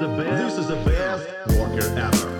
the best, this is the best Walker ever.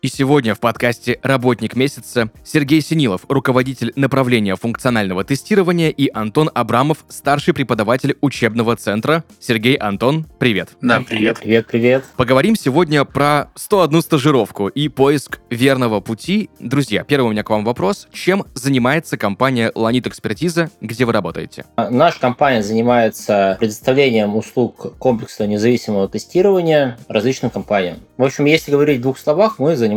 И сегодня в подкасте «Работник месяца» Сергей Синилов, руководитель направления функционального тестирования, и Антон Абрамов, старший преподаватель учебного центра. Сергей, Антон, привет. Да, привет. Привет, привет. Поговорим сегодня про 101 стажировку и поиск верного пути. Друзья, первый у меня к вам вопрос. Чем занимается компания «Ланит Экспертиза», где вы работаете? А, наша компания занимается предоставлением услуг комплексного независимого тестирования различным компаниям. В общем, если говорить в двух словах, мы занимаемся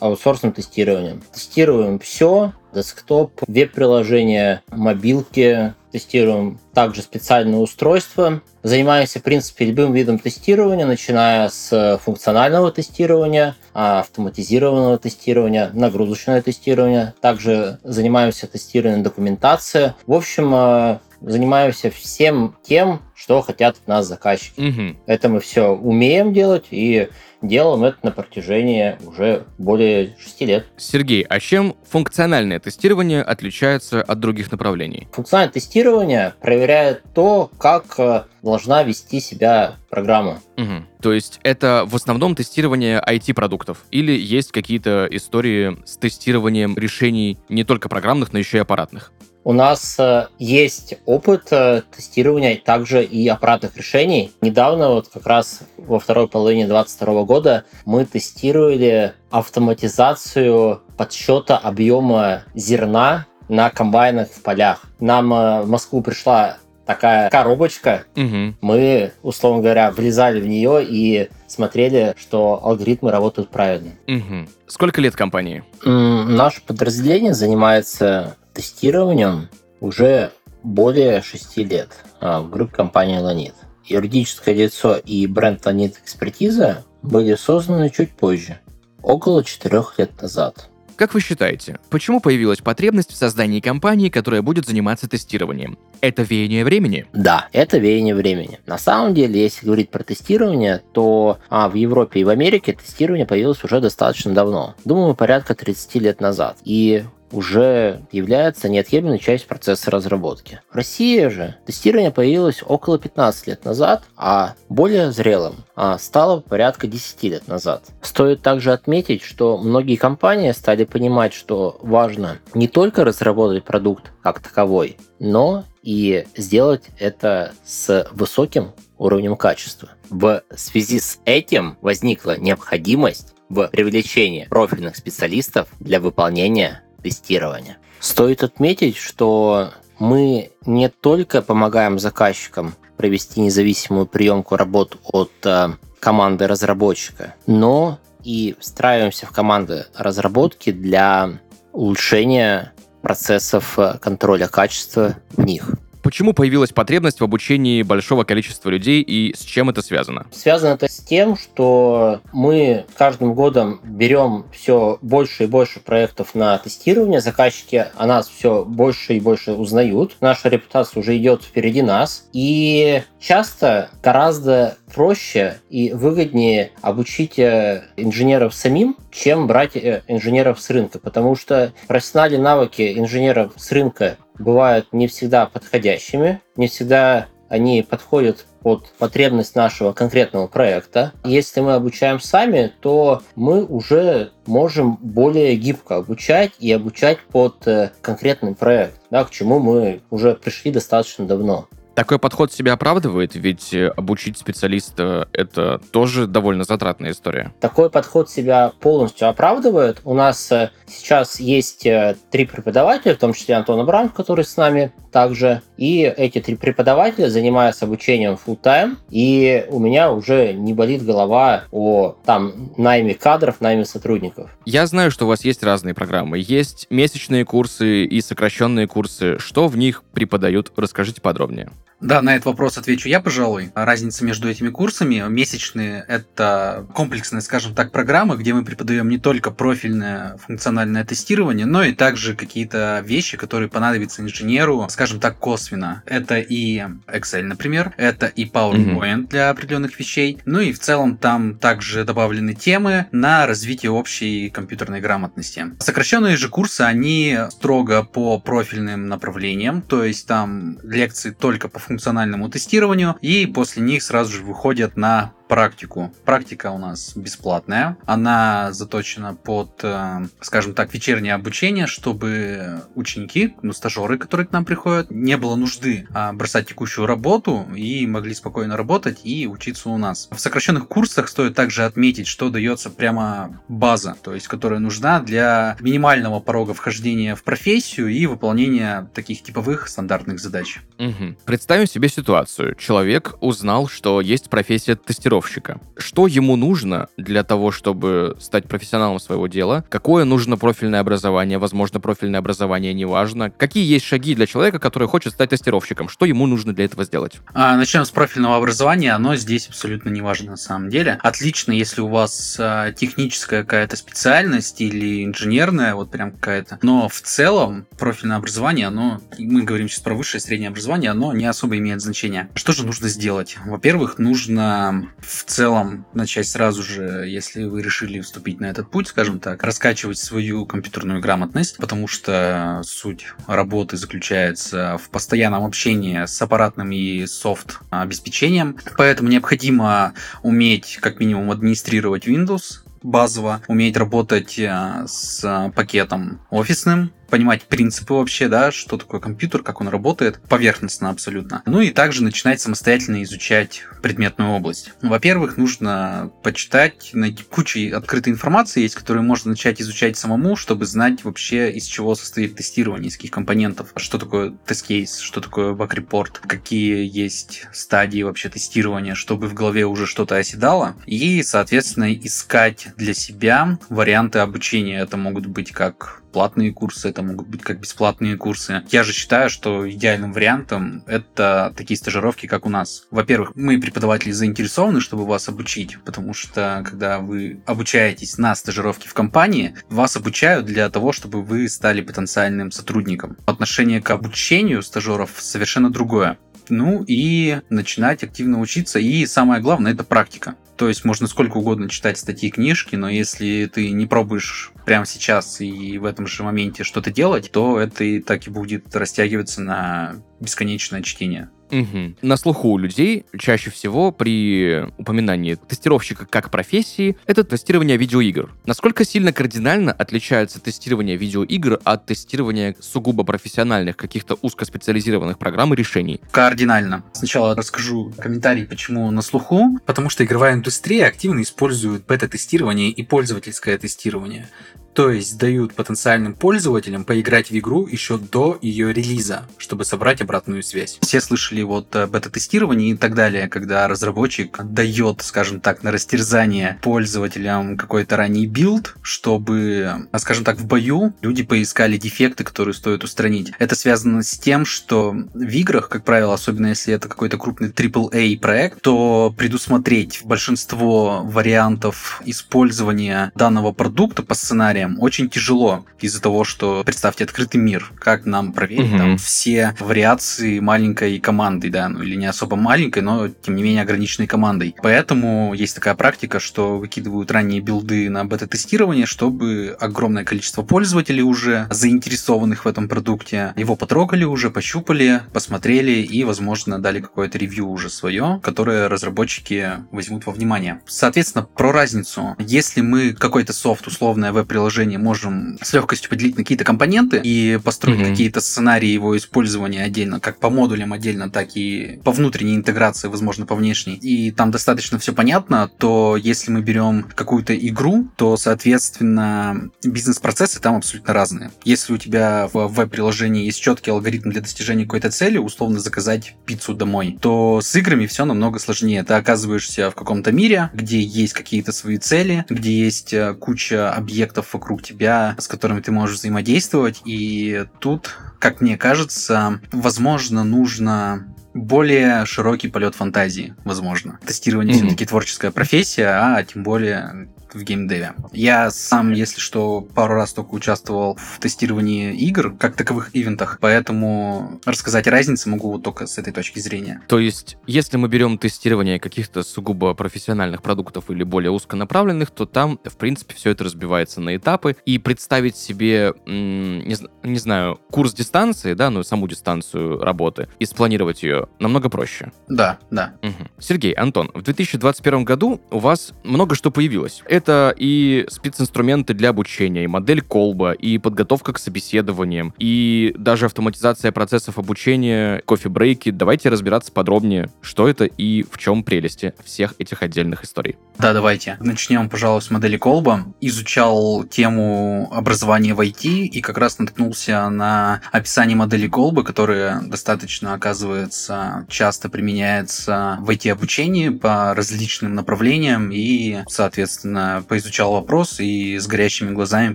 аутсорсным тестированием. Тестируем все, десктоп, веб-приложения, мобилки, тестируем также специальные устройства. Занимаемся, в принципе, любым видом тестирования, начиная с функционального тестирования, автоматизированного тестирования, нагрузочное тестирование. Также занимаемся тестированием документации. В общем, э, занимаемся всем тем, что хотят от нас заказчики. Угу. Это мы все умеем делать и делаем это на протяжении уже более шести лет. Сергей, а чем функциональное тестирование отличается от других направлений? Функциональное тестирование проверяет то, как э, должна вести себя программа. Угу. То есть это в основном тестирование IT-продуктов? Или есть какие-то истории с тестированием решений не только программных, но еще и аппаратных? У нас э, есть опыт э, тестирования также и аппаратных решений. Недавно, вот как раз во второй половине 2022 года, мы тестировали автоматизацию подсчета объема зерна на комбайнах в полях. Нам э, в Москву пришла такая коробочка. Угу. Мы, условно говоря, влезали в нее и смотрели, что алгоритмы работают правильно. Угу. Сколько лет компании? М, Наше подразделение занимается тестированием уже более шести лет в группе компании Ланит. Юридическое лицо и бренд Ланит Экспертиза были созданы чуть позже, около четырех лет назад. Как вы считаете, почему появилась потребность в создании компании, которая будет заниматься тестированием? Это веяние времени? Да, это веяние времени. На самом деле, если говорить про тестирование, то а, в Европе и в Америке тестирование появилось уже достаточно давно. Думаю, порядка 30 лет назад. И уже является неотъемлемой частью процесса разработки. В России же тестирование появилось около 15 лет назад, а более зрелым а, стало порядка 10 лет назад. Стоит также отметить, что многие компании стали понимать, что важно не только разработать продукт как таковой, но и сделать это с высоким уровнем качества. В связи с этим возникла необходимость в привлечении профильных специалистов для выполнения тестирования. Стоит отметить, что мы не только помогаем заказчикам провести независимую приемку работ от э, команды разработчика, но и встраиваемся в команды разработки для улучшения процессов э, контроля качества в них. Почему появилась потребность в обучении большого количества людей и с чем это связано? Связано это с тем, что мы каждым годом берем все больше и больше проектов на тестирование. Заказчики о нас все больше и больше узнают. Наша репутация уже идет впереди нас. И часто гораздо проще и выгоднее обучить э, инженеров самим, чем брать э, инженеров с рынка, потому что профессиональные навыки инженеров с рынка бывают не всегда подходящими, не всегда они подходят под потребность нашего конкретного проекта. Если мы обучаем сами, то мы уже можем более гибко обучать и обучать под э, конкретный проект, да, к чему мы уже пришли достаточно давно. Такой подход себя оправдывает, ведь э, обучить специалиста — это тоже довольно затратная история. Такой подход себя полностью оправдывает. У нас э, сейчас есть э, три преподавателя, в том числе Антон Абрамов, который с нами также. И эти три преподавателя занимаются обучением full time. И у меня уже не болит голова о там найме кадров, найме сотрудников. Я знаю, что у вас есть разные программы. Есть месячные курсы и сокращенные курсы. Что в них преподают? Расскажите подробнее. Да, на этот вопрос отвечу я, пожалуй. Разница между этими курсами. Месячные — это комплексная, скажем так, программа, где мы преподаем не только профильное функциональное тестирование, но и также какие-то вещи, которые понадобятся инженеру, скажем так, косвенно. Это и Excel, например, это и PowerPoint mm-hmm. для определенных вещей. Ну и в целом там также добавлены темы на развитие общей компьютерной грамотности. Сокращенные же курсы, они строго по профильным направлениям, то есть там лекции только по функциональному тестированию, и после них сразу же выходят на практику. Практика у нас бесплатная. Она заточена под, э, скажем так, вечернее обучение, чтобы ученики, ну, стажеры, которые к нам приходят, не было нужды а, бросать текущую работу и могли спокойно работать и учиться у нас. В сокращенных курсах стоит также отметить, что дается прямо база, то есть которая нужна для минимального порога вхождения в профессию и выполнения таких типовых стандартных задач. Угу. Представим себе ситуацию. Человек узнал, что есть профессия тестировщика тестировщика. Что ему нужно для того, чтобы стать профессионалом своего дела? Какое нужно профильное образование? Возможно, профильное образование не важно. Какие есть шаги для человека, который хочет стать тестировщиком? Что ему нужно для этого сделать? А, начнем с профильного образования. Оно здесь абсолютно не важно на самом деле. Отлично, если у вас а, техническая какая-то специальность или инженерная, вот прям какая-то. Но в целом профильное образование, оно, мы говорим сейчас про высшее и среднее образование, оно не особо имеет значения. Что же нужно сделать? Во-первых, нужно в целом начать сразу же, если вы решили вступить на этот путь, скажем так, раскачивать свою компьютерную грамотность, потому что суть работы заключается в постоянном общении с аппаратным и софт обеспечением. Поэтому необходимо уметь как минимум администрировать Windows, базово, уметь работать э, с пакетом офисным, понимать принципы вообще, да, что такое компьютер, как он работает, поверхностно абсолютно. Ну и также начинать самостоятельно изучать предметную область. Во-первых, нужно почитать, найти кучу открытой информации есть, которую можно начать изучать самому, чтобы знать вообще, из чего состоит тестирование, из каких компонентов, что такое тест-кейс, что такое баг-репорт, какие есть стадии вообще тестирования, чтобы в голове уже что-то оседало, и, соответственно, искать для себя варианты обучения. Это могут быть как платные курсы, это могут быть как бесплатные курсы. Я же считаю, что идеальным вариантом это такие стажировки, как у нас. Во-первых, мы, преподаватели, заинтересованы, чтобы вас обучить, потому что когда вы обучаетесь на стажировке в компании, вас обучают для того, чтобы вы стали потенциальным сотрудником. Отношение к обучению стажеров совершенно другое. Ну и начинать активно учиться. И самое главное, это практика. То есть можно сколько угодно читать статьи, книжки, но если ты не пробуешь прямо сейчас и в этом же моменте что-то делать, то это и так и будет растягиваться на бесконечное чтение. Угу. На слуху у людей чаще всего при упоминании тестировщика как профессии это тестирование видеоигр. Насколько сильно кардинально отличается тестирование видеоигр от тестирования сугубо профессиональных каких-то узкоспециализированных программ и решений? Кардинально. Сначала расскажу комментарий, почему на слуху. Потому что игровая индустрия активно использует бета-тестирование и пользовательское тестирование. То есть дают потенциальным пользователям поиграть в игру еще до ее релиза, чтобы собрать обратную связь. Все слышали вот бета-тестирование и так далее, когда разработчик дает, скажем так, на растерзание пользователям какой-то ранний билд, чтобы, скажем так, в бою люди поискали дефекты, которые стоит устранить. Это связано с тем, что в играх, как правило, особенно если это какой-то крупный AAA проект, то предусмотреть большинство вариантов использования данного продукта по сценариям сценариям очень тяжело из-за того, что представьте открытый мир, как нам проверить угу. там все вариации маленькой команды, да, ну или не особо маленькой, но тем не менее ограниченной командой. Поэтому есть такая практика, что выкидывают ранние билды на бета-тестирование, чтобы огромное количество пользователей уже заинтересованных в этом продукте его потрогали уже, пощупали, посмотрели и, возможно, дали какое-то ревью уже свое, которое разработчики возьмут во внимание. Соответственно, про разницу. Если мы какой-то софт, условное веб-приложение приложение можем с легкостью поделить на какие-то компоненты и построить Мгм. какие-то сценарии его использования отдельно, как по модулям отдельно, так и по внутренней интеграции, возможно, по внешней. И там достаточно все понятно, то если мы берем какую-то игру, то, соответственно, бизнес-процессы там абсолютно разные. Если у тебя в веб-приложении есть четкий алгоритм для достижения какой-то цели, условно заказать пиццу домой, то с играми все намного сложнее. Ты оказываешься в каком-то мире, где есть какие-то свои цели, где есть э, куча объектов вокруг тебя, с которыми ты можешь взаимодействовать. И тут, как мне кажется, возможно, нужно более широкий полет фантазии, возможно. Тестирование Мгм. все-таки творческая профессия, а тем более в геймдеве. Я сам, если что, пару раз только участвовал в тестировании игр, как таковых ивентах, поэтому рассказать о разнице могу вот только с этой точки зрения. То есть, если мы берем тестирование каких-то сугубо профессиональных продуктов или более узконаправленных, то там, в принципе, все это разбивается на этапы. И представить себе, не, не знаю, курс дистанции, да, ну, саму дистанцию работы, и спланировать ее намного проще. Да, да. Мгм. Сергей, Антон, в 2021 году у вас много что появилось. Это и специнструменты для обучения, и модель колба, и подготовка к собеседованиям, и даже автоматизация процессов обучения, кофе-брейки. Давайте разбираться подробнее, что это и в чем прелести всех этих отдельных историй. Да, давайте. Начнем, пожалуй, с модели Колба. Изучал тему образования в IT и как раз наткнулся на описание модели Колба, которая достаточно, оказывается, часто применяется в IT-обучении по различным направлениям и, соответственно, поизучал вопрос и с горящими глазами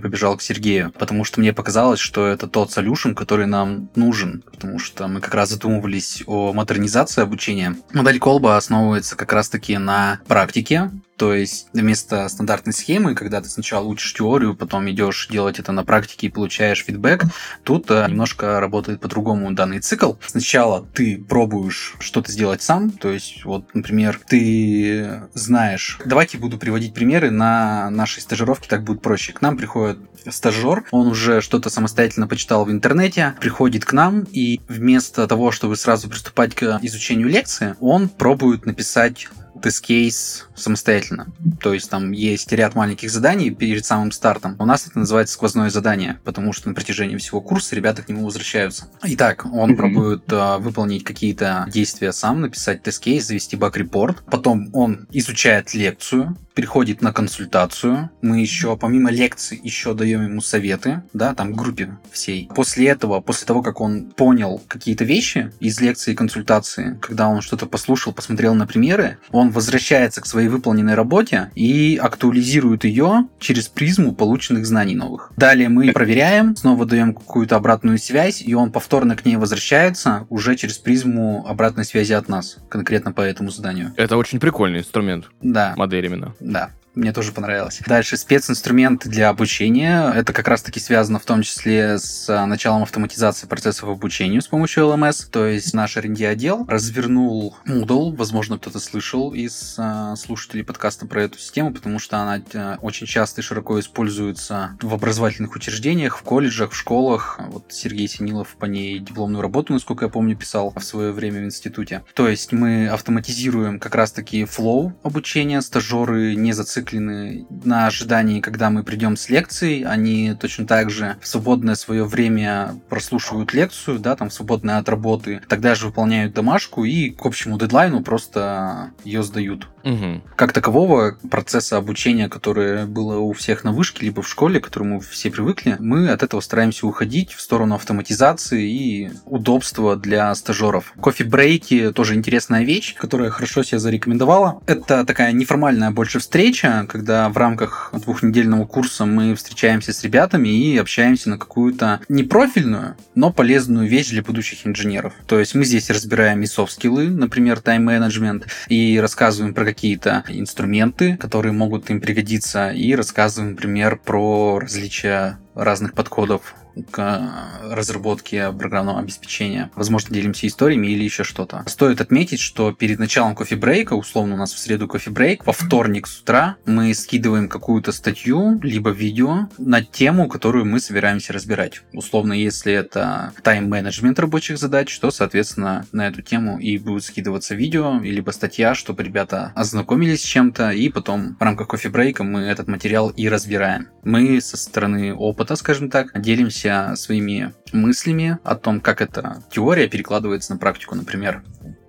побежал к Сергею, потому что мне показалось, что это тот solution, который нам нужен, потому что мы как раз задумывались о модернизации обучения. Модель Колба основывается как раз-таки на практике, то есть вместо стандартной схемы, когда ты сначала учишь теорию, потом идешь делать это на практике и получаешь фидбэк, тут э, немножко работает по-другому данный цикл. Сначала ты пробуешь что-то сделать сам, то есть вот, например, ты знаешь... Давайте буду приводить примеры на нашей стажировке, так будет проще. К нам приходит стажер, он уже что-то самостоятельно почитал в интернете, приходит к нам, и вместо того, чтобы сразу приступать к изучению лекции, он пробует написать тест-кейс самостоятельно. То есть там есть ряд маленьких заданий перед самым стартом. У нас это называется сквозное задание, потому что на протяжении всего курса ребята к нему возвращаются. Итак, он Мгм. пробует э, выполнить какие-то действия сам, написать тест-кейс, завести баг-репорт. Потом он изучает лекцию, приходит на консультацию. Мы еще, помимо лекций, еще даем ему советы, да, там, группе всей. После этого, после того, как он понял какие-то вещи из лекции и консультации, когда он что-то послушал, посмотрел на примеры, он возвращается к своей выполненной работе и актуализирует ее через призму полученных знаний новых. Далее мы проверяем, снова даем какую-то обратную связь, и он повторно к ней возвращается уже через призму обратной связи от нас, конкретно по этому заданию. Это очень прикольный инструмент, Да. модель именно. Да. Мне тоже понравилось. Дальше специнструменты для обучения. Это как раз-таки связано в том числе с а, началом автоматизации процессов обучения с помощью LMS. То есть наш R&D отдел развернул Moodle. Возможно, кто-то слышал из а, слушателей подкаста про эту систему, потому что она а, очень часто и широко используется в образовательных учреждениях, в колледжах, в школах. Вот Сергей Синилов по ней дипломную работу, насколько я помню, писал в свое время в институте. То есть мы автоматизируем как раз-таки флоу обучения. Стажеры не зациклены на ожидании, когда мы придем с лекцией. Они точно так же в свободное свое время прослушивают лекцию, да, там свободное от работы. Тогда же выполняют домашку и к общему дедлайну просто ее сдают. Мгм. Как такового процесса обучения, которое было у всех на вышке, либо в школе, к которому все привыкли, мы от этого стараемся уходить в сторону автоматизации и удобства для стажеров. Кофе-брейки тоже интересная вещь, которая хорошо себя зарекомендовала. Это такая неформальная больше встреча, когда в рамках двухнедельного курса мы встречаемся с ребятами и общаемся на какую-то непрофильную, но полезную вещь для будущих инженеров. То есть мы здесь разбираем и софт-скиллы, например, тайм-менеджмент, и рассказываем про какие-то инструменты, которые могут им пригодиться, и рассказываем, например, про различия разных подходов к разработке программного обеспечения. Возможно, делимся историями или еще что-то. Стоит отметить, что перед началом кофе-брейка, условно у нас в среду кофе-брейк, во вторник с утра мы скидываем какую-то статью, либо видео на тему, которую мы собираемся разбирать. Условно, если это тайм-менеджмент рабочих задач, то, соответственно, на эту тему и будет скидываться видео, либо статья, чтобы ребята ознакомились с чем-то, и потом в рамках кофе-брейка мы этот материал и разбираем. Мы со стороны опыта, скажем так, делимся своими мыслями о том, как эта теория перекладывается на практику, например.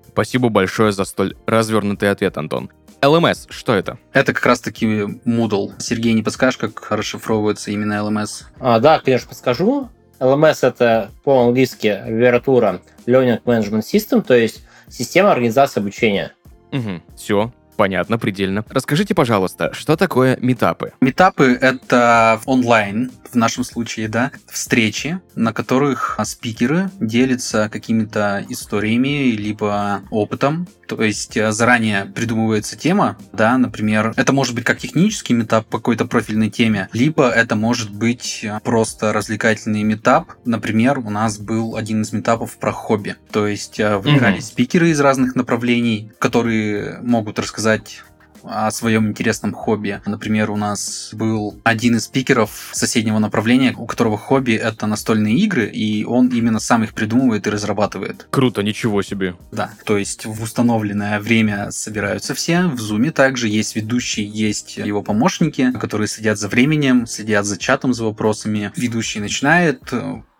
Спасибо большое за столь развернутый ответ, Антон. LMS, что это? Это как раз-таки Moodle. Сергей, не подскажешь, как расшифровывается именно LMS? А, да, конечно, подскажу. LMS это по-английски аббревиатура Learning Management System, то есть система организации обучения. Угу, все, Понятно, предельно. Расскажите, пожалуйста, что такое метапы? Метапы — это онлайн, в нашем случае, да, встречи, на которых спикеры делятся какими-то историями, либо опытом. То есть э, заранее придумывается тема, да, например, это может быть как технический метап по какой-то профильной теме, либо это может быть э, просто развлекательный метап. Например, у нас был один из метапов про хобби. То есть выбирались mm-hmm. спикеры из разных направлений, которые могут рассказать о своем интересном хобби. Например, у нас был один из спикеров соседнего направления, у которого хобби это настольные игры, и он именно сам их придумывает и разрабатывает. Круто, ничего себе. Да, то есть в установленное время собираются все. В зуме также есть ведущий, есть его помощники, которые следят за временем, следят за чатом, за вопросами. Ведущий начинает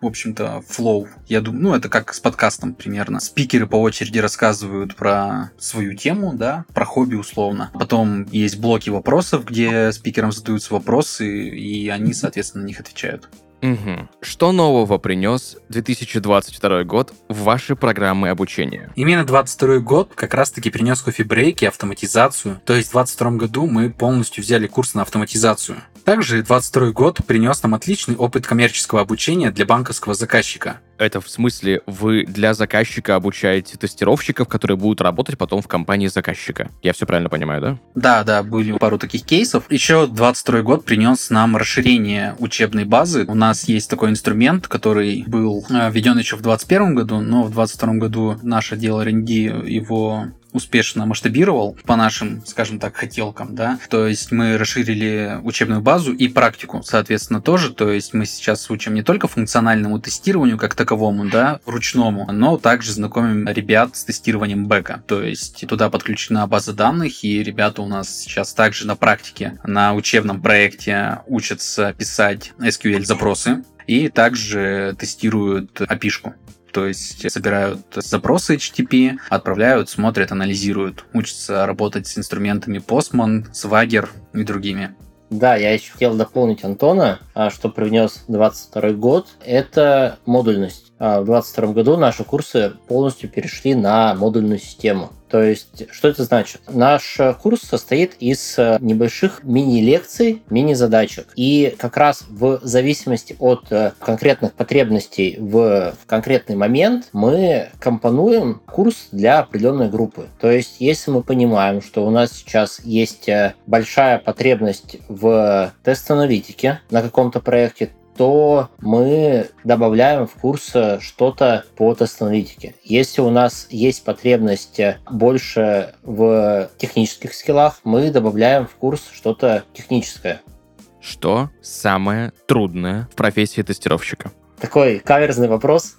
в общем-то, флоу. Я думаю, ну, это как с подкастом примерно. Спикеры по очереди рассказывают про свою тему, да, про хобби условно. Потом есть блоки вопросов, где спикерам задаются вопросы, и они, соответственно, на них отвечают. Угу. Что нового принес 2022 год в ваши программы обучения? Именно 2022 год как раз-таки принес кофе-брейки, автоматизацию. То есть в 2022 году мы полностью взяли курс на автоматизацию. Также 2022 год принес нам отличный опыт коммерческого обучения для банковского заказчика. Это в смысле вы для заказчика обучаете тестировщиков, которые будут работать потом в компании заказчика. Я все правильно понимаю, да? Да, да, были пару таких кейсов. Еще 22 год принес нам расширение учебной базы. У нас есть такой инструмент, который был э, введен еще в 2021 году, но в 2022 году наше дело R&D его успешно масштабировал по нашим, скажем так, хотелкам, да. То есть мы расширили учебную базу и практику, соответственно, тоже. То есть мы сейчас учим не только функциональному тестированию как таковому, да, ручному, но также знакомим ребят с тестированием бэка. То есть туда подключена база данных, и ребята у нас сейчас также на практике, на учебном проекте учатся писать SQL-запросы, и также тестируют API-шку. То есть собирают запросы HTTP, отправляют, смотрят, анализируют, учатся работать с инструментами Postman, Swagger и другими. Да, я еще хотел дополнить Антона, а, что привнес 22 год. Это модульность. А, в 2022 году наши курсы полностью перешли на модульную систему. То есть, что это значит? Наш курс состоит из э, небольших мини-лекций, мини-задачек. И как раз в зависимости от э, конкретных потребностей в конкретный момент мы компонуем курс для определенной группы. То есть, если мы понимаем, что у нас сейчас есть э, большая потребность в тест-аналитике на каком-то проекте, то мы добавляем в курс что-то по тест-аналитике. Если у нас есть потребность больше в технических скиллах, мы добавляем в курс что-то техническое. Что самое трудное в профессии тестировщика? Такой каверзный вопрос.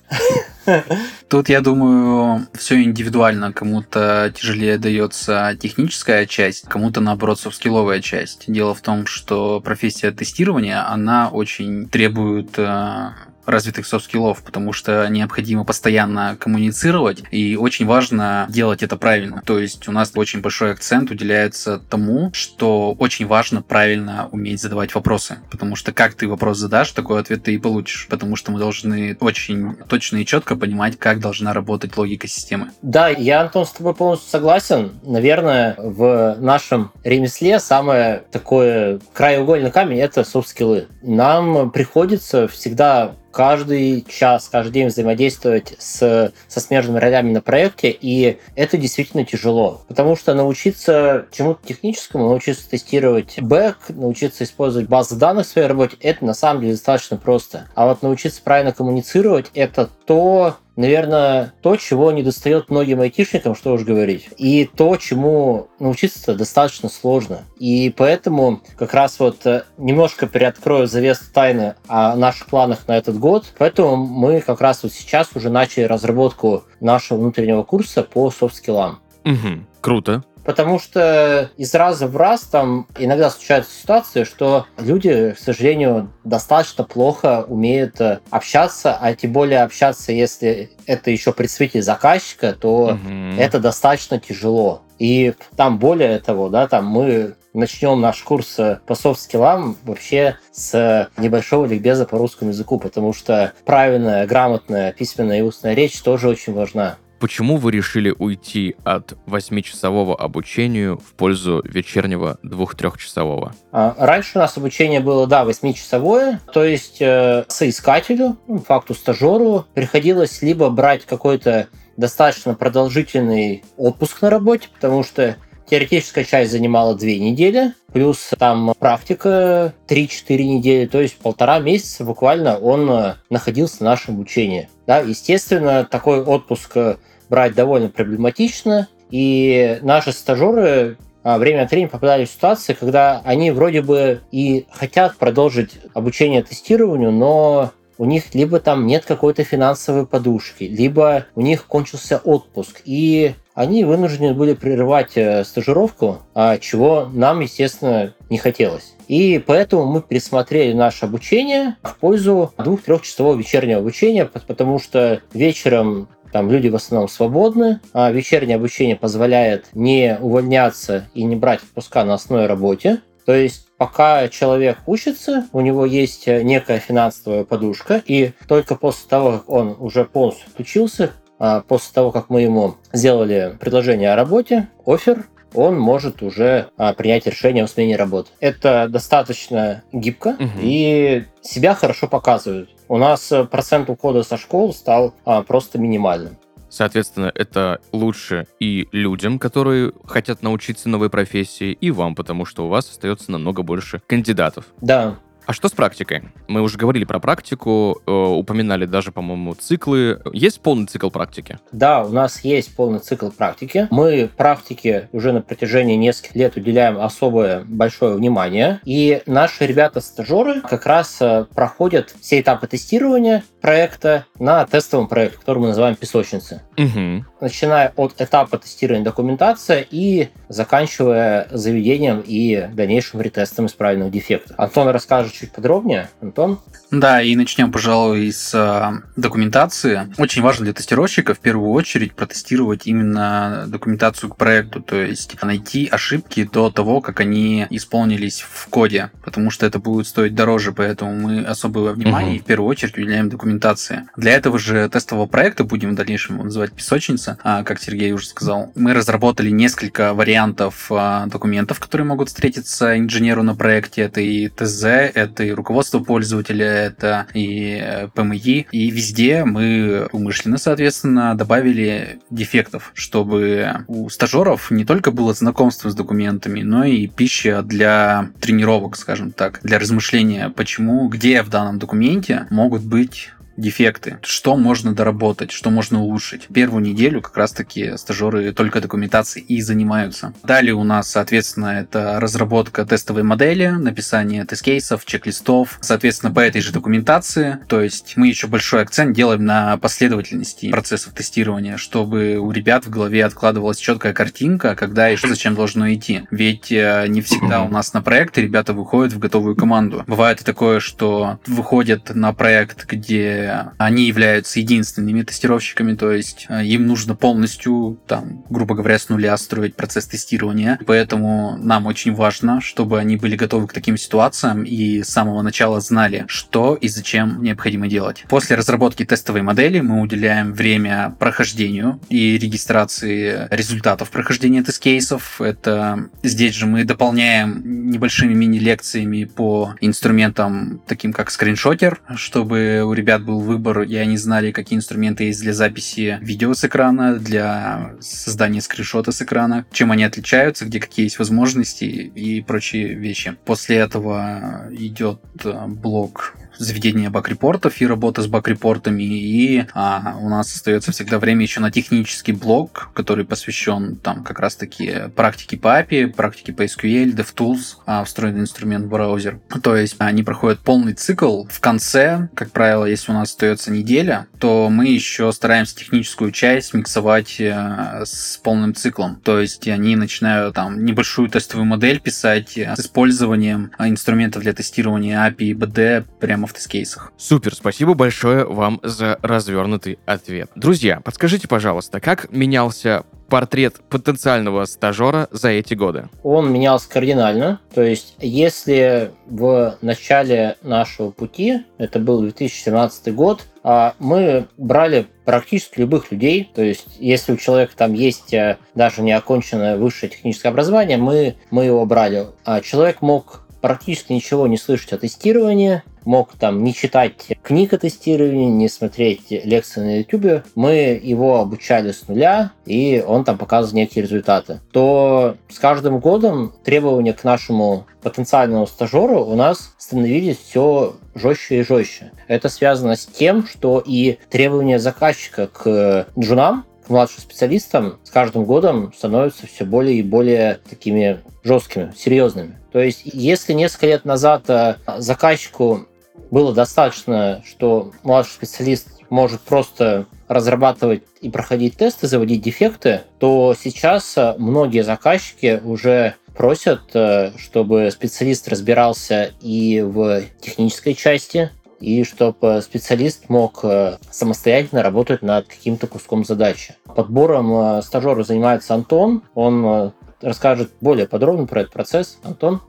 Тут, я думаю, все индивидуально. Кому-то тяжелее дается техническая часть, кому-то, наоборот, софтскилловая часть. Дело в том, что профессия тестирования, она очень требует э, развитых софт-скиллов, потому что необходимо постоянно коммуницировать, и очень важно делать это правильно. То есть у нас очень большой акцент уделяется тому, что очень важно правильно уметь задавать вопросы, потому что как ты вопрос задашь, такой ответ ты и получишь, потому что мы должны очень точно и четко понимать, как должна работать логика системы. Да, я, Антон, с тобой полностью согласен. Наверное, в нашем ремесле самое такое краеугольный камень — это софт-скиллы. Нам приходится всегда каждый час, каждый день взаимодействовать с, со смежными ролями на проекте, и это действительно тяжело. Потому что научиться чему-то техническому, научиться тестировать бэк, научиться использовать базы данных в своей работе, это на самом деле достаточно просто. А вот научиться правильно коммуницировать, это то, наверное, то, чего не достает многим айтишникам, что уж говорить. И то, чему научиться достаточно сложно. И поэтому как раз вот э, немножко приоткрою завес тайны о наших планах на этот год. Поэтому мы как раз вот сейчас уже начали разработку нашего внутреннего курса по софт-скиллам. Угу, круто. Потому что из раза в раз там иногда случаются ситуации, что люди, к сожалению, достаточно плохо умеют э, общаться, а тем более общаться, если это еще представитель заказчика, то Мгм. это достаточно тяжело. И там более того, да, там мы начнем наш курс э, по софт-скиллам вообще с небольшого ликбеза по русскому языку, потому что правильная, грамотная письменная и устная речь тоже очень важна. Почему вы решили уйти от восьмичасового обучения в пользу вечернего двух-трехчасового? А, Раньше у нас обучение было, да, 8-часовое, то есть э, соискателю, ну, факту стажеру, приходилось либо брать какой-то достаточно продолжительный отпуск на работе, потому что теоретическая часть занимала две недели, плюс там практика 3-4 недели, то есть полтора месяца буквально он э, находился на нашем обучении. Да, естественно, такой отпуск э, брать довольно проблематично, и наши стажеры а, время от времени попадали в ситуации, когда они вроде бы и хотят продолжить обучение тестированию, но у них либо там нет какой-то финансовой подушки, либо у них кончился отпуск, и они вынуждены были прерывать э, стажировку, а, чего нам, естественно, не хотелось. И поэтому мы пересмотрели наше обучение в пользу двух-трехчасового вечернего обучения, потому что вечером там люди в основном свободны, а вечернее обучение позволяет не увольняться и не брать отпуска на основной работе. То есть пока человек учится, у него есть э, некая финансовая подушка, и только после того, как он уже полностью отучился, а, после того, как мы ему сделали предложение о работе, офер, он может уже а, принять решение о смене работы. Это достаточно гибко Мгм. и себя хорошо показывает. У нас э, процент ухода со школ стал а, просто минимальным. Соответственно, это лучше и людям, которые хотят научиться новой профессии, и вам, потому что у вас остается намного больше кандидатов. Да, А что с практикой? Мы уже говорили про практику, э, упоминали даже, по-моему, циклы. Есть полный цикл практики? Да, у нас есть полный цикл практики. Мы практике уже на протяжении нескольких лет уделяем особое большое внимание. И наши ребята-стажеры как раз э, проходят все этапы тестирования проекта на тестовом проекте, который мы называем «Песочницы». Угу. Начиная от этапа тестирования документации и заканчивая заведением и дальнейшим ретестом исправленных дефектов. Антон расскажет чуть подробнее. Антон? Да, и начнем, пожалуй, с а, документации. Очень важно для тестировщика в первую очередь протестировать именно документацию к проекту, то есть найти ошибки до того, как они исполнились в коде, потому что это будет стоить дороже, поэтому мы особое внимание Мгм. в первую очередь уделяем документации. Для этого же тестового проекта будем в дальнейшем называть песочница, а, как Сергей уже сказал. Мы разработали несколько вариантов а, документов, которые могут встретиться инженеру на проекте. Это и ТЗ, это и руководство пользователя, это и э, ПМИ. И везде мы умышленно, соответственно, добавили дефектов, чтобы у стажеров не только было знакомство с документами, но и пища для тренировок, скажем так, для размышления, почему, где в данном документе могут быть дефекты, что можно доработать, что можно улучшить. Первую неделю как раз-таки стажеры только документацией и занимаются. Далее у нас, соответственно, это разработка тестовой модели, написание тест-кейсов, чек-листов, соответственно, по этой же документации. То есть мы еще большой акцент делаем на последовательности процессов тестирования, чтобы у ребят в голове откладывалась четкая картинка, когда и что зачем должно идти. Ведь э, не всегда у нас на проекты ребята выходят в готовую команду. Бывает и такое, что выходят на проект, где которые они являются единственными тестировщиками, то есть э, им нужно полностью, там, грубо говоря, с нуля строить процесс тестирования. Поэтому нам очень важно, чтобы они были готовы к таким ситуациям и с самого начала знали, что и зачем необходимо делать. После разработки тестовой модели мы уделяем время прохождению и регистрации результатов прохождения тест-кейсов. Это здесь же мы дополняем небольшими мини-лекциями по инструментам, таким как скриншотер, чтобы у ребят был выбор, и они знали, какие инструменты есть для записи видео с экрана, для создания скриншота с экрана, чем они отличаются, где какие есть возможности и прочие вещи. После этого идет э, блок заведение баг-репортов и работа с баг-репортами. И а, у нас остается всегда время еще на технический блок, который посвящен там как раз-таки практике по API, практике по SQL, DevTools, а, встроенный инструмент браузер. То есть они проходят полный цикл. В конце, как правило, если у нас остается неделя, то мы еще стараемся техническую часть миксовать э, с полным циклом. То есть они начинают там небольшую тестовую модель писать с использованием инструментов для тестирования API и BD прямо в тест-кейсах. Супер, спасибо большое вам за развернутый ответ. Друзья, подскажите, пожалуйста, как менялся портрет потенциального стажера за эти годы? Он менялся кардинально. То есть, если в начале нашего пути, это был 2017 год, а мы брали практически любых людей. То есть, если у человека там есть э, даже неоконченное высшее техническое образование, мы, мы его брали. А человек мог практически ничего не слышать о тестировании, мог там не читать книг о тестировании, не смотреть лекции на YouTube, мы его обучали с нуля, и он там показывал некие результаты, то с каждым годом требования к нашему потенциальному стажеру у нас становились все жестче и жестче. Это связано с тем, что и требования заказчика к джунам младшим специалистам с каждым годом становятся все более и более такими жесткими, серьезными. То есть, если несколько лет назад э, заказчику было достаточно, что младший специалист может просто разрабатывать и проходить тесты, заводить дефекты, то сейчас э, многие заказчики уже просят, э, чтобы специалист разбирался и в технической части, и чтобы специалист мог э, самостоятельно работать над каким-то куском задачи. Подбором стажера занимается Антон. Он расскажет более подробно про этот процесс. Антон?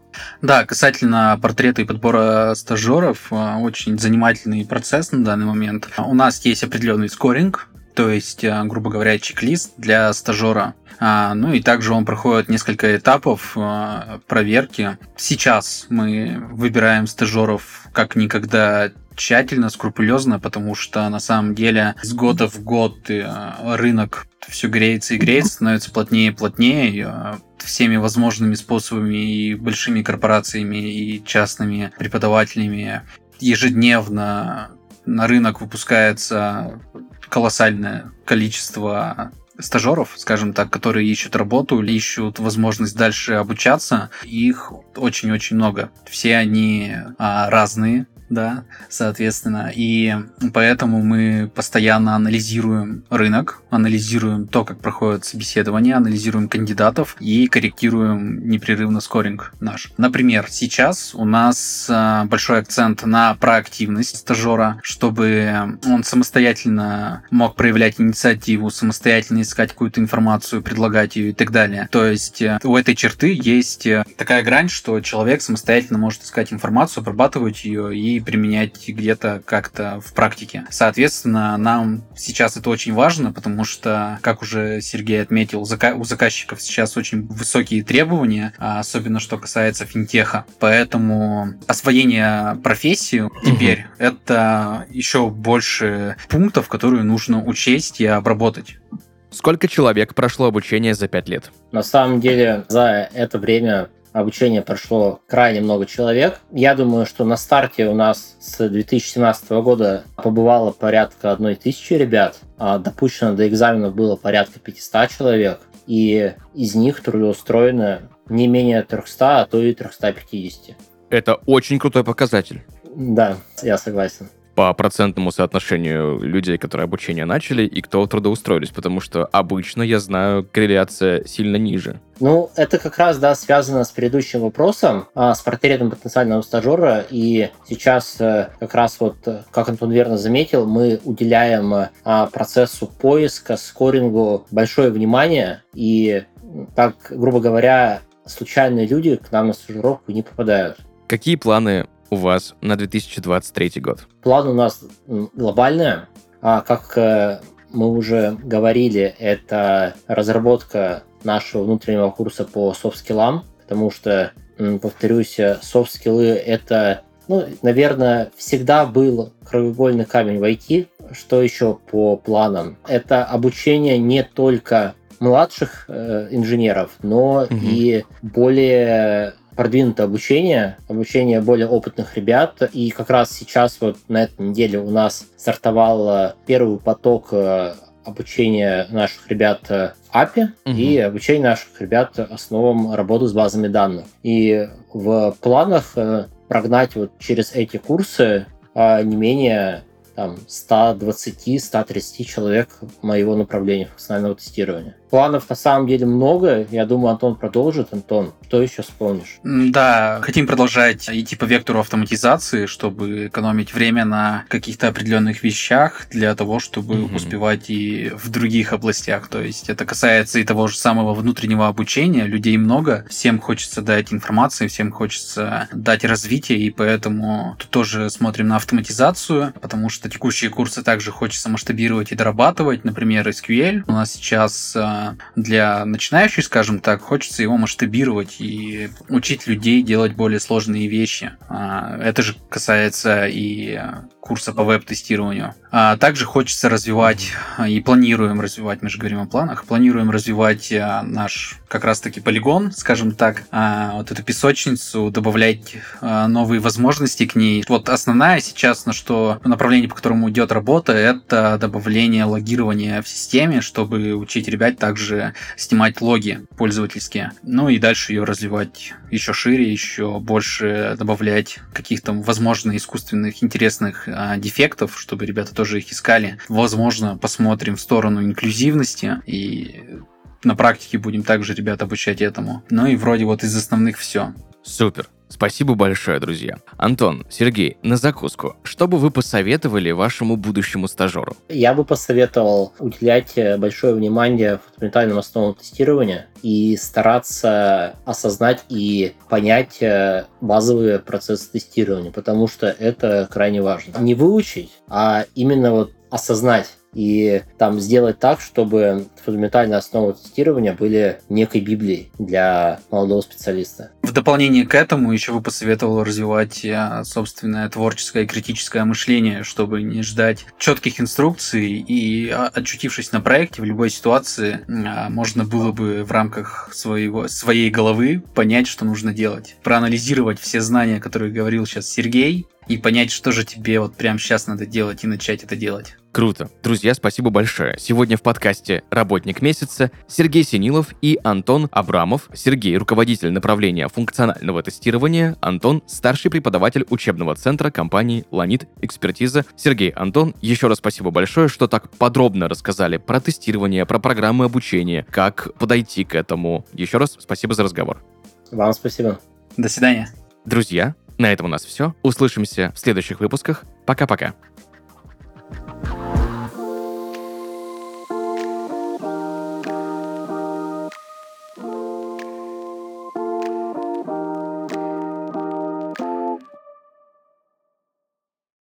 Да, касательно портрета и подбора стажеров, э, очень занимательный процесс на данный момент. У нас есть определенный скоринг, то есть, э, грубо говоря, чек-лист для стажера. А, ну и также он проходит несколько этапов э, проверки. Сейчас мы выбираем стажеров как никогда тщательно, скрупулезно, потому что на самом деле с года в год рынок все греется и греется, становится плотнее и плотнее всеми возможными способами и большими корпорациями и частными преподавателями ежедневно на рынок выпускается колоссальное количество стажеров, скажем так, которые ищут работу или ищут возможность дальше обучаться. Их очень-очень много. Все они а, разные, да, соответственно. И поэтому мы постоянно анализируем рынок, анализируем то, как проходят собеседования, анализируем кандидатов и корректируем непрерывно скоринг наш. Например, сейчас у нас а, большой акцент на проактивность стажера, чтобы он самостоятельно мог проявлять инициативу, самостоятельно искать какую-то информацию, предлагать ее и так далее. То есть э, у этой черты есть э, такая грань, что человек самостоятельно может искать информацию, обрабатывать ее и применять где-то как-то в практике. Соответственно, нам сейчас это очень важно, потому что, как уже Сергей отметил, у заказчиков сейчас очень высокие требования, а особенно что касается финтеха. Поэтому освоение профессии теперь угу. это еще больше пунктов, которые нужно учесть и обработать. Сколько человек прошло обучение за пять лет? На самом деле за это время обучения прошло крайне много человек. Я думаю, что на старте у нас с 2017 года побывало порядка одной тысячи ребят, а допущено до экзаменов было порядка 500 человек, и из них трудоустроено не менее 300, а то и 350. Это очень крутой показатель. Да, я согласен. По процентному соотношению людей, которые обучение начали, и кто трудоустроились? Потому что обычно, я знаю, корреляция сильно ниже. Ну, это как раз, да, связано с предыдущим вопросом, а, с портретом потенциального стажера, и сейчас э, как раз вот, э, как Антон верно заметил, мы уделяем а, процессу поиска, скорингу большое внимание, и так, грубо говоря, случайные люди к нам на стажировку не попадают. Какие планы у вас на 2023 год? План у нас глобальный. А, как э, мы уже говорили, это разработка нашего внутреннего курса по софт-скиллам, потому что, повторюсь, софт-скиллы — это, ну, наверное, всегда был краеугольный камень в IT. Что еще по планам? Это обучение не только младших э, инженеров, но угу. и более продвинутое обучение, обучение более опытных ребят. И как раз сейчас вот на этой неделе у нас стартовал первый поток э, обучения наших ребят API угу. и обучение наших ребят основам работы с базами данных. И в планах э, прогнать вот через эти курсы не менее там, 120-130 человек моего направления функционального тестирования. Планов на самом деле много. Я думаю, Антон продолжит. Антон, что еще вспомнишь? Да, хотим продолжать идти по вектору автоматизации, чтобы экономить время на каких-то определенных вещах для того, чтобы mm-hmm. успевать и в других областях. То есть это касается и того же самого внутреннего обучения. Людей много, всем хочется дать информации, всем хочется дать развитие, и поэтому тут тоже смотрим на автоматизацию, потому что текущие курсы также хочется масштабировать и дорабатывать. Например, SQL. У нас сейчас для начинающих, скажем так, хочется его масштабировать и учить людей делать более сложные вещи. А, это же касается и курса по веб-тестированию. А также хочется развивать и планируем развивать, мы же говорим о планах, планируем развивать а, наш как раз-таки полигон, скажем так, а, вот эту песочницу, добавлять новые возможности к ней. Вот основная сейчас, на что направление, по которому идет работа, это добавление логирования в системе, чтобы учить ребят также снимать логи пользовательские. Ну и дальше ее развивать еще шире, еще больше добавлять каких-то, возможно, искусственных, интересных а, дефектов, чтобы ребята тоже их искали. Возможно, посмотрим в сторону инклюзивности и на практике будем также ребят обучать этому. Ну и вроде вот из основных все. Супер. Спасибо большое, друзья. Антон, Сергей, на закуску. Что бы вы посоветовали вашему будущему стажеру? Я бы посоветовал уделять э, большое внимание фундаментальным основам тестирования и стараться осознать и понять э, базовые процессы тестирования, потому что это крайне важно. Не выучить, а именно вот осознать и там сделать так, чтобы фундаментальные основы тестирования были некой библией для молодого специалиста. В дополнение к этому еще бы посоветовал развивать э, собственное творческое и критическое мышление, чтобы не ждать четких инструкций и, а, очутившись на проекте в любой ситуации, а, можно было бы в рамках своего, своей головы понять, что нужно делать. Проанализировать все знания, которые говорил сейчас Сергей, и понять, что же тебе вот прямо сейчас надо делать и начать это делать. Круто. Друзья, спасибо большое. Сегодня в подкасте «Работник месяца» Сергей Синилов и Антон Абрамов. Сергей – руководитель направления функционального тестирования, Антон – старший преподаватель учебного центра компании «Ланит Экспертиза». Сергей, Антон, еще раз спасибо большое, что так подробно рассказали про тестирование, про программы обучения, как подойти к этому. Еще раз спасибо за разговор. Вам спасибо. До свидания. Друзья, на этом у нас все. Услышимся в следующих выпусках. Пока-пока.